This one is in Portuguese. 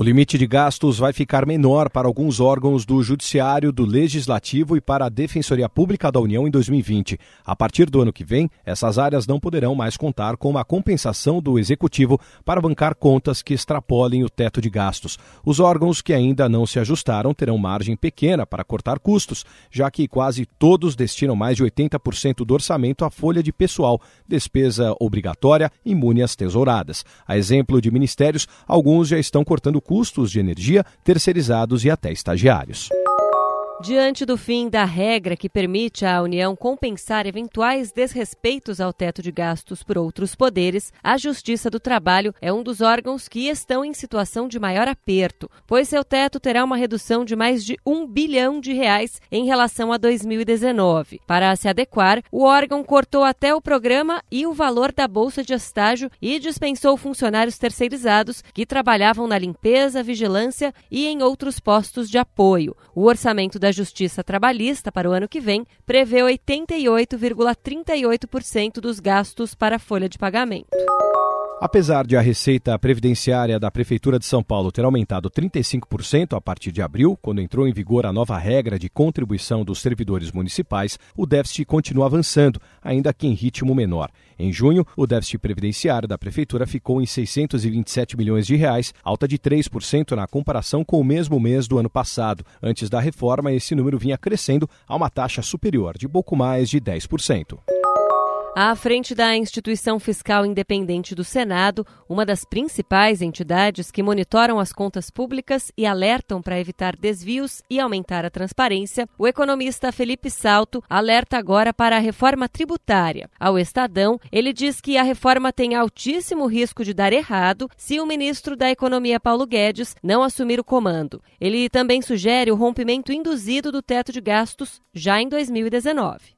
O limite de gastos vai ficar menor para alguns órgãos do Judiciário, do Legislativo e para a Defensoria Pública da União em 2020. A partir do ano que vem, essas áreas não poderão mais contar com uma compensação do Executivo para bancar contas que extrapolem o teto de gastos. Os órgãos que ainda não se ajustaram terão margem pequena para cortar custos, já que quase todos destinam mais de 80% do orçamento à folha de pessoal, despesa obrigatória imune às tesouradas. A exemplo de ministérios, alguns já estão cortando custos de energia terceirizados e até estagiários. Diante do fim da regra que permite à União compensar eventuais desrespeitos ao teto de gastos por outros poderes, a Justiça do Trabalho é um dos órgãos que estão em situação de maior aperto, pois seu teto terá uma redução de mais de um bilhão de reais em relação a 2019. Para se adequar, o órgão cortou até o programa e o valor da bolsa de estágio e dispensou funcionários terceirizados que trabalhavam na limpeza, vigilância e em outros postos de apoio. O orçamento da da Justiça Trabalhista para o ano que vem prevê 88,38% dos gastos para a folha de pagamento. Apesar de a receita previdenciária da Prefeitura de São Paulo ter aumentado 35% a partir de abril, quando entrou em vigor a nova regra de contribuição dos servidores municipais, o déficit continua avançando, ainda que em ritmo menor. Em junho, o déficit previdenciário da Prefeitura ficou em 627 milhões de reais, alta de 3% na comparação com o mesmo mês do ano passado. Antes da reforma, esse número vinha crescendo a uma taxa superior de pouco mais de 10%. À frente da Instituição Fiscal Independente do Senado, uma das principais entidades que monitoram as contas públicas e alertam para evitar desvios e aumentar a transparência, o economista Felipe Salto alerta agora para a reforma tributária. Ao Estadão, ele diz que a reforma tem altíssimo risco de dar errado se o ministro da Economia Paulo Guedes não assumir o comando. Ele também sugere o rompimento induzido do teto de gastos já em 2019.